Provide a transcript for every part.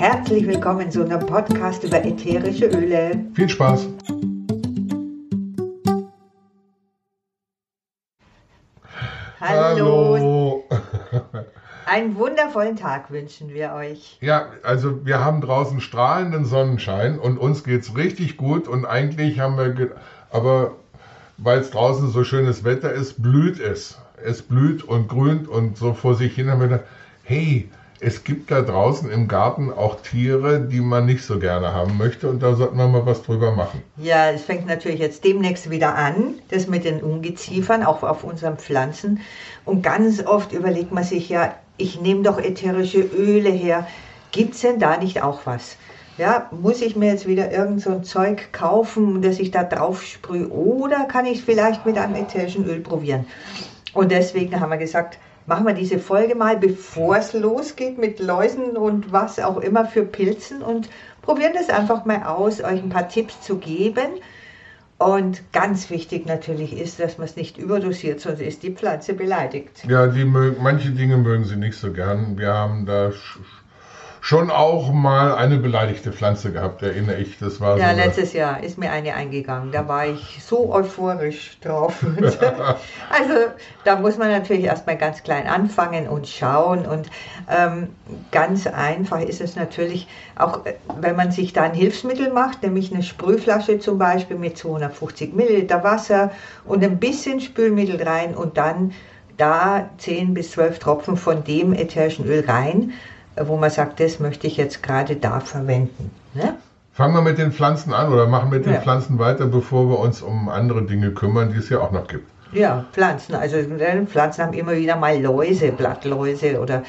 Herzlich willkommen zu einem Podcast über ätherische Öle. Viel Spaß! Hallo! Einen wundervollen Tag wünschen wir euch. Ja, also wir haben draußen strahlenden Sonnenschein und uns geht es richtig gut und eigentlich haben wir, aber weil es draußen so schönes Wetter ist, blüht es. Es blüht und grünt und so vor sich hin haben wir gedacht, hey, es gibt da draußen im Garten auch Tiere, die man nicht so gerne haben möchte und da sollten wir mal was drüber machen. Ja, es fängt natürlich jetzt demnächst wieder an, das mit den Ungeziefern, auch auf unseren Pflanzen. Und ganz oft überlegt man sich ja, ich nehme doch ätherische Öle her. Gibt es denn da nicht auch was? Ja, muss ich mir jetzt wieder irgend so ein Zeug kaufen, das ich da drauf sprühe? Oder kann ich vielleicht mit einem ätherischen Öl probieren? Und deswegen haben wir gesagt, machen wir diese Folge mal, bevor es losgeht mit Läusen und was auch immer für Pilzen und probieren das einfach mal aus, euch ein paar Tipps zu geben. Und ganz wichtig natürlich ist, dass man es nicht überdosiert, sonst ist die Pflanze beleidigt. Ja, die mögen, manche Dinge mögen sie nicht so gern. Wir haben da schon auch mal eine beleidigte Pflanze gehabt, erinnere ich. Das war ja, so letztes Jahr ist mir eine eingegangen. Da war ich so euphorisch drauf. also da muss man natürlich erstmal ganz klein anfangen und schauen. Und ähm, ganz einfach ist es natürlich, auch äh, wenn man sich da ein Hilfsmittel macht, nämlich eine Sprühflasche zum Beispiel mit 250 Milliliter Wasser und ein bisschen Spülmittel rein und dann da 10 bis 12 Tropfen von dem ätherischen Öl rein wo man sagt, das möchte ich jetzt gerade da verwenden. Ne? Fangen wir mit den Pflanzen an oder machen mit den ja. Pflanzen weiter, bevor wir uns um andere Dinge kümmern, die es ja auch noch gibt. Ja, Pflanzen. Also äh, Pflanzen haben immer wieder mal Läuse, Blattläuse oder,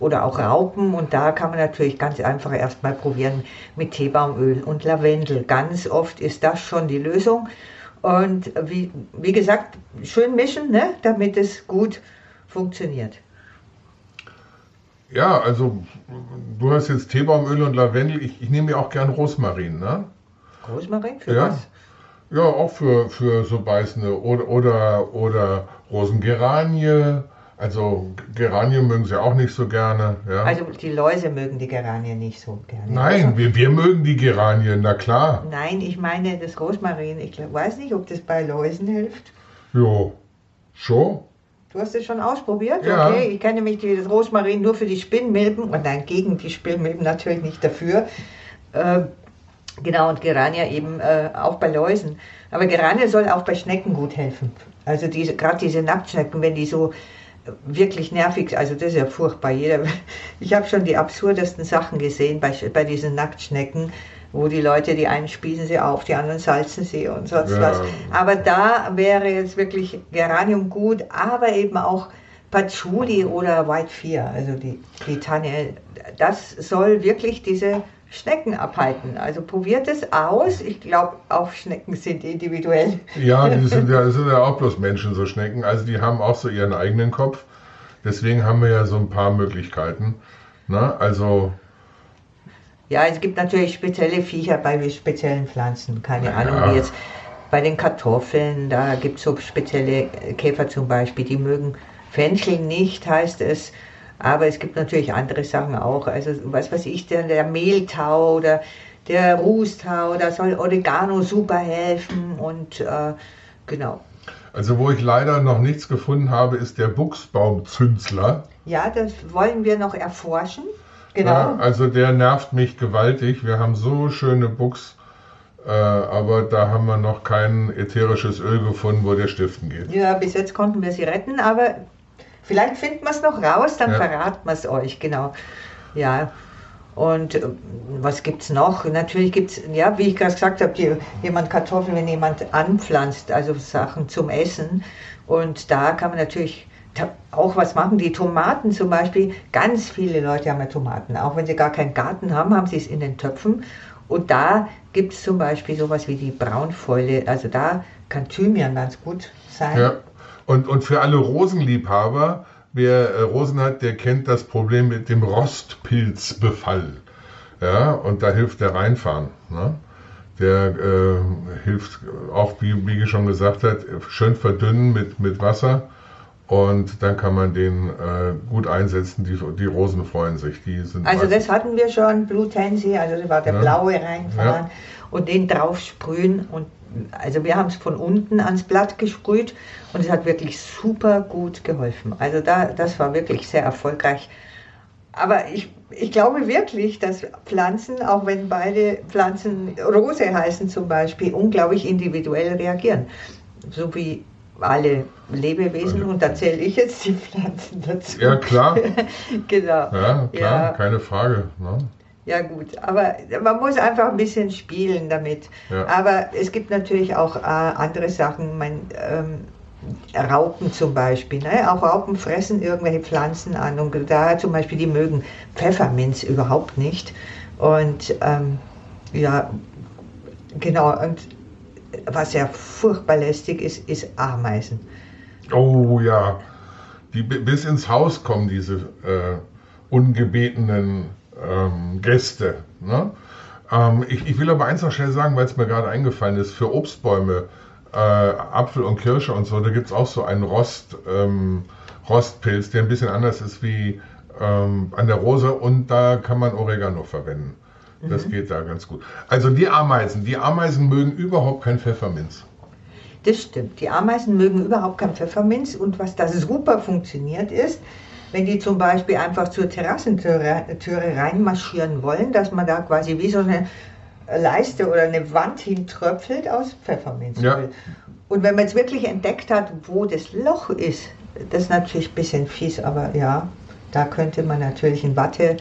oder auch Raupen. Und da kann man natürlich ganz einfach erstmal probieren mit Teebaumöl und Lavendel. Ganz oft ist das schon die Lösung. Und wie, wie gesagt, schön mischen, ne, damit es gut funktioniert. Ja, also du hast jetzt Teebaumöl und Lavendel. Ich, ich nehme ja auch gern Rosmarin, ne? Rosmarin? Für ja. was? Ja, auch für, für so beißende oder, oder, oder Rosengeranie. Also Geranien mögen sie auch nicht so gerne. Ja. Also die Läuse mögen die Geranien nicht so gerne. Nein, also, wir, wir mögen die Geranien, na klar. Nein, ich meine das Rosmarin. Ich weiß nicht, ob das bei Läusen hilft. Jo, schon. Du hast es schon ausprobiert? Ja. Okay, ich kenne nämlich das Rosmarin nur für die Spinnmilben und nein, gegen die Spinnmilben natürlich nicht dafür. Äh, genau, und Gerania eben äh, auch bei Läusen. Aber Gerania soll auch bei Schnecken gut helfen. Also diese, gerade diese Nacktschnecken, wenn die so wirklich nervig, also das ist ja furchtbar. Jeder, ich habe schon die absurdesten Sachen gesehen bei, bei diesen Nacktschnecken wo die Leute, die einen spießen sie auf, die anderen salzen sie und sonst ja. was. Aber da wäre jetzt wirklich Geranium gut, aber eben auch Patchouli oder White Fear, also die, die Tanne, das soll wirklich diese Schnecken abhalten. Also probiert es aus. Ich glaube, auch Schnecken sind individuell. Ja, die sind ja, sind ja auch bloß Menschen, so Schnecken. Also die haben auch so ihren eigenen Kopf. Deswegen haben wir ja so ein paar Möglichkeiten. Na, also ja, es gibt natürlich spezielle Viecher bei speziellen Pflanzen. Keine ja. Ahnung, wie jetzt bei den Kartoffeln, da gibt es so spezielle Käfer zum Beispiel, die mögen Fenchel nicht, heißt es. Aber es gibt natürlich andere Sachen auch. Also, was weiß ich, der, der Mehltau oder der Rußtau, da soll Oregano super helfen und äh, genau. Also, wo ich leider noch nichts gefunden habe, ist der Buchsbaumzünsler. Ja, das wollen wir noch erforschen. Genau. Ja, also der nervt mich gewaltig. Wir haben so schöne Buchs, äh, aber da haben wir noch kein ätherisches Öl gefunden, wo der stiften geht. Ja, bis jetzt konnten wir sie retten, aber vielleicht finden wir es noch raus, dann ja. verraten wir es euch, genau. Ja. Und äh, was gibt es noch? Natürlich gibt es, ja, wie ich gerade gesagt habe, jemand Kartoffeln, wenn jemand anpflanzt, also Sachen zum Essen. Und da kann man natürlich auch was machen. Die Tomaten zum Beispiel, ganz viele Leute haben ja Tomaten. Auch wenn sie gar keinen Garten haben, haben sie es in den Töpfen. Und da gibt es zum Beispiel sowas wie die Braunfäule. Also da kann Thymian ganz gut sein. Ja. Und, und für alle Rosenliebhaber, wer äh, Rosen hat, der kennt das Problem mit dem Rostpilzbefall. Ja, und da hilft der Reinfahren. Ne? Der äh, hilft auch, wie Biege schon gesagt hat, schön verdünnen mit, mit Wasser Und dann kann man den äh, gut einsetzen. Die, die Rosen freuen sich. Die sind also das hatten wir schon, Blue Tansy, also das war der ja. blaue reinfahren ja. und den drauf sprühen. Und also wir haben es von unten ans Blatt gesprüht und es hat wirklich super gut geholfen. Also da, das war wirklich sehr erfolgreich. Aber ich, ich glaube wirklich, dass Pflanzen, auch wenn beide Pflanzen Rose heißen zum Beispiel, unglaublich individuell reagieren. So wie alle Lebewesen und da zähle ich jetzt die Pflanzen dazu. Ja, klar. genau. Ja, klar, ja. keine Frage. Ne? Ja gut, aber man muss einfach ein bisschen spielen damit. Ja. Aber es gibt natürlich auch äh, andere Sachen. Man, ähm, Raupen zum Beispiel. Ne? Auch Raupen fressen irgendwelche Pflanzen an und da zum Beispiel, die mögen Pfefferminz überhaupt nicht. Und ähm, ja, genau, und was ja furchtbar lästig ist, ist Ameisen. Oh ja, die bis ins Haus kommen, diese äh, ungebetenen ähm, Gäste. Ne? Ähm, ich, ich, will aber eins noch schnell sagen, weil es mir gerade eingefallen ist, für Obstbäume, äh, Apfel und Kirsche und so, da gibt es auch so einen Rost, ähm, Rostpilz, der ein bisschen anders ist wie ähm, an der Rose und da kann man Oregano verwenden. Das mhm. geht da ganz gut. Also die Ameisen, die Ameisen mögen überhaupt kein Pfefferminz. Das stimmt. Die Ameisen mögen überhaupt kein Pfefferminz und was da super funktioniert ist, wenn die zum Beispiel einfach zur Terrassentüre Türe reinmarschieren wollen, dass man da quasi wie so eine Leiste oder eine Wand hintröpfelt aus Pfefferminzöl. Ja. Und wenn man jetzt wirklich entdeckt hat, wo das Loch ist, das ist natürlich ein bisschen fies, aber ja, da könnte man natürlich ein Watte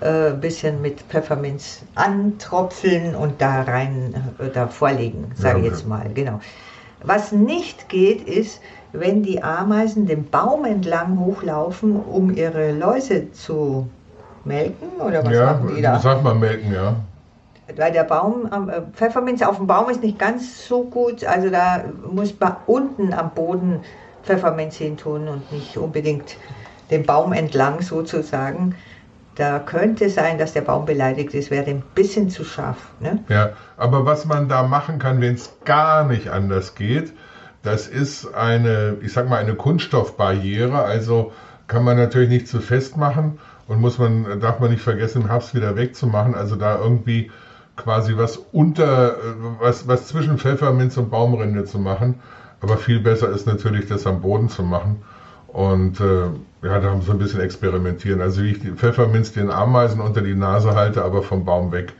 äh, bisschen mit Pfefferminz antropfeln und da rein, äh, da vorlegen, sage ich ja, okay. jetzt mal, genau. Was nicht geht, ist, wenn die Ameisen den Baum entlang hochlaufen, um ihre Läuse zu melken, oder was ja, machen die da? Ja, sagt man melken, ja. Weil der Baum, äh, Pfefferminz auf dem Baum ist nicht ganz so gut, also da muss man unten am Boden Pfefferminz hin tun und nicht unbedingt den Baum entlang sozusagen. Da könnte sein, dass der Baum beleidigt ist, wäre ein bisschen zu scharf. Ne? Ja, aber was man da machen kann, wenn es gar nicht anders geht, das ist eine, ich sag mal, eine Kunststoffbarriere. Also kann man natürlich nicht zu fest machen und muss man, darf man nicht vergessen, im Herbst wieder wegzumachen. Also da irgendwie quasi was unter, was, was zwischen Pfefferminz und Baumrinde zu machen. Aber viel besser ist natürlich, das am Boden zu machen. Und äh, ja, da haben sie ein bisschen experimentieren. Also wie ich die Pfefferminz den Ameisen unter die Nase halte, aber vom Baum weg.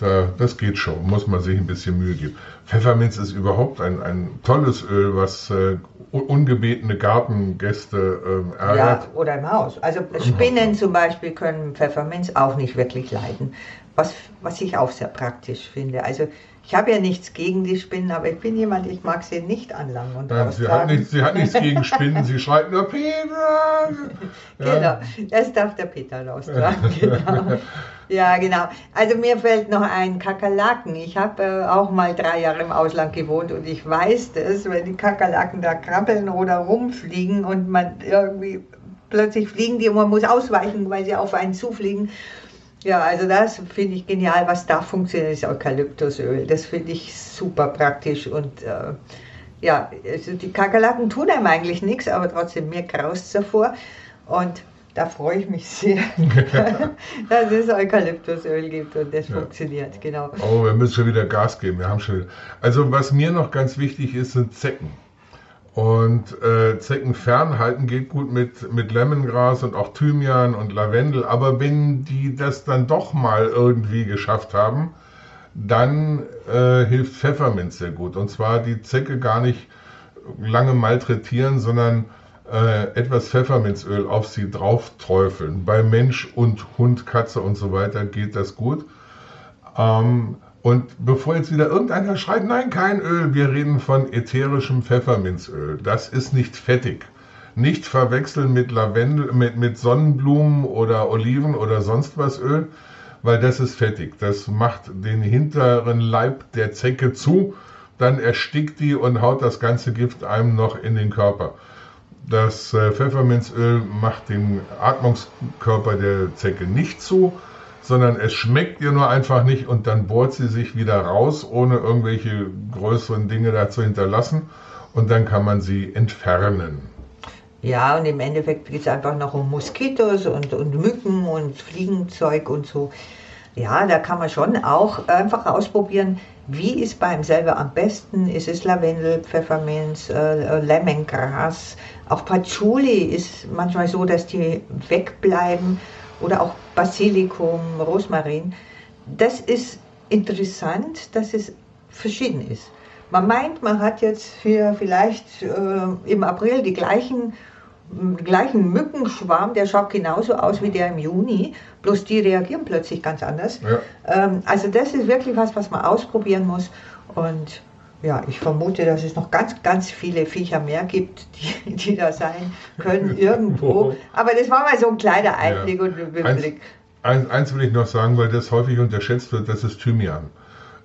Da, das geht schon, muss man sich ein bisschen Mühe geben. Pfefferminz ist überhaupt ein, ein tolles Öl, was äh, ungebetene Gartengäste äh, ärgert. Ja, oder im Haus. Also Spinnen zum Beispiel können Pfefferminz auch nicht wirklich leiden, was, was ich auch sehr praktisch finde. Also ich habe ja nichts gegen die Spinnen, aber ich bin jemand, ich mag sie nicht anlangen und Nein, sie hat, nicht, sie hat nichts gegen Spinnen, sie schreit nur Peter. Ja. Genau, das darf der Peter raustragen. genau. Ja, genau. Also mir fällt noch ein Kakerlaken. Ich habe äh, auch mal drei Jahre im Ausland gewohnt und ich weiß das, wenn die Kakerlaken da krabbeln oder rumfliegen und man irgendwie plötzlich fliegen die und man muss ausweichen, weil sie auf einen zufliegen. Ja, also das finde ich genial, was da funktioniert, ist Eukalyptusöl. Das finde ich super praktisch und äh, ja, also die Kakerlaken tun einem eigentlich nichts, aber trotzdem mir graust davor und da freue ich mich sehr, dass es Eukalyptusöl gibt und das ja. funktioniert, genau. Oh, wir müssen schon wieder Gas geben, wir haben schon wieder. Also was mir noch ganz wichtig ist, sind Zecken. Und äh, Zecken fernhalten geht gut mit, mit Lemongras und auch Thymian und Lavendel. Aber wenn die das dann doch mal irgendwie geschafft haben, dann äh, hilft Pfefferminz sehr gut. Und zwar die Zecke gar nicht lange malträtieren, sondern äh, etwas Pfefferminzöl auf sie drauf träufeln. Bei Mensch und Hund, Katze und so weiter geht das gut. Ähm, und bevor jetzt wieder irgendeiner schreit, nein, kein Öl, wir reden von ätherischem Pfefferminzöl. Das ist nicht fettig. Nicht verwechseln mit Lavendel, mit, mit Sonnenblumen oder Oliven oder sonst was Öl, weil das ist fettig. Das macht den hinteren Leib der Zecke zu, dann erstickt die und haut das ganze Gift einem noch in den Körper. Das äh, Pfefferminzöl macht den Atmungskörper der Zecke nicht zu, sondern es schmeckt ihr nur einfach nicht und dann bohrt sie sich wieder raus, ohne irgendwelche größeren Dinge da zu hinterlassen und dann kann man sie entfernen. Ja, und im Endeffekt geht es einfach noch um Moskitos und, und Mücken und Fliegenzeug und so. Ja, da kann man schon auch einfach ausprobieren, wie ist beim selber am besten? Ist es Lavendel, Pfefferminz, äh, Lemongras? Auch Patchouli ist manchmal so, dass die wegbleiben. Oder auch Basilikum, Rosmarin. Das ist interessant, dass es verschieden ist. Man meint, man hat jetzt hier vielleicht äh, im April die gleichen, gleichen Mückenschwarm, der schaut genauso aus wie der im Juni, bloß die reagieren plötzlich ganz anders. Ja. Ähm, also das ist wirklich was, was man ausprobieren muss. Und ja, ich vermute, dass es noch ganz, ganz viele Viecher mehr gibt, die, die da sein können irgendwo. Aber das war mal so ein kleiner Einblick ja. und Überblick. Eins, eins will ich noch sagen, weil das häufig unterschätzt wird, das ist Thymian.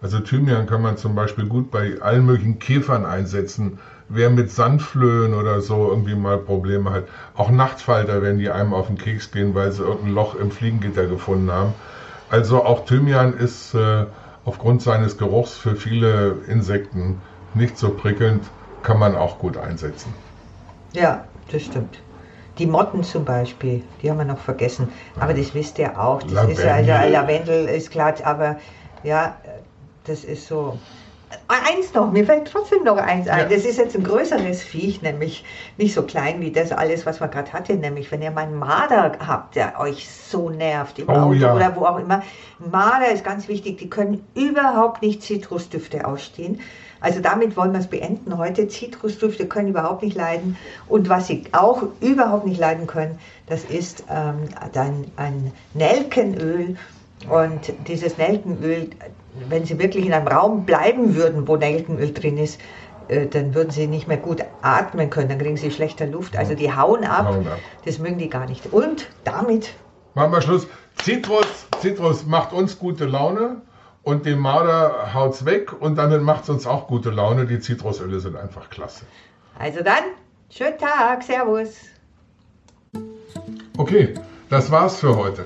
Also Thymian kann man zum Beispiel gut bei allen möglichen Käfern einsetzen. Wer mit Sandflöhen oder so irgendwie mal Probleme hat. Auch Nachtfalter, wenn die einem auf den Keks gehen, weil sie irgendein Loch im Fliegengitter gefunden haben. Also auch Thymian ist äh, aufgrund seines Geruchs für viele Insekten nicht so prickelnd, kann man auch gut einsetzen. Ja, das stimmt. Die Motten zum Beispiel, die haben wir noch vergessen. Aber das wisst ihr auch. Das Lavendel. ist ja, Lavendel ist klar, aber ja, das ist so. Eins noch, mir fällt trotzdem noch eins ein. Ja. Das ist jetzt ein größeres Viech, nämlich nicht so klein wie das alles, was man gerade hatte. Nämlich, wenn ihr mal einen Marder habt, der euch so nervt im oh, Auto ja. oder wo auch immer. Marder ist ganz wichtig, die können überhaupt nicht Zitrusdüfte ausstehen. Also damit wollen wir es beenden heute. Zitrusdüfte können überhaupt nicht leiden. Und was sie auch überhaupt nicht leiden können, das ist ähm, ein, ein Nelkenöl. Und dieses Nelkenöl, wenn Sie wirklich in einem Raum bleiben würden, wo Nelkenöl drin ist, äh, dann würden sie nicht mehr gut atmen können, dann kriegen sie schlechter Luft. Also die hauen ab, hauen ab. das mögen die gar nicht. Und damit machen wir Schluss. Zitrus, Zitrus macht uns gute Laune und dem Marder haut's weg und dann macht es uns auch gute Laune. Die Zitrusöle sind einfach klasse. Also dann, schönen Tag, Servus. Okay, das war's für heute.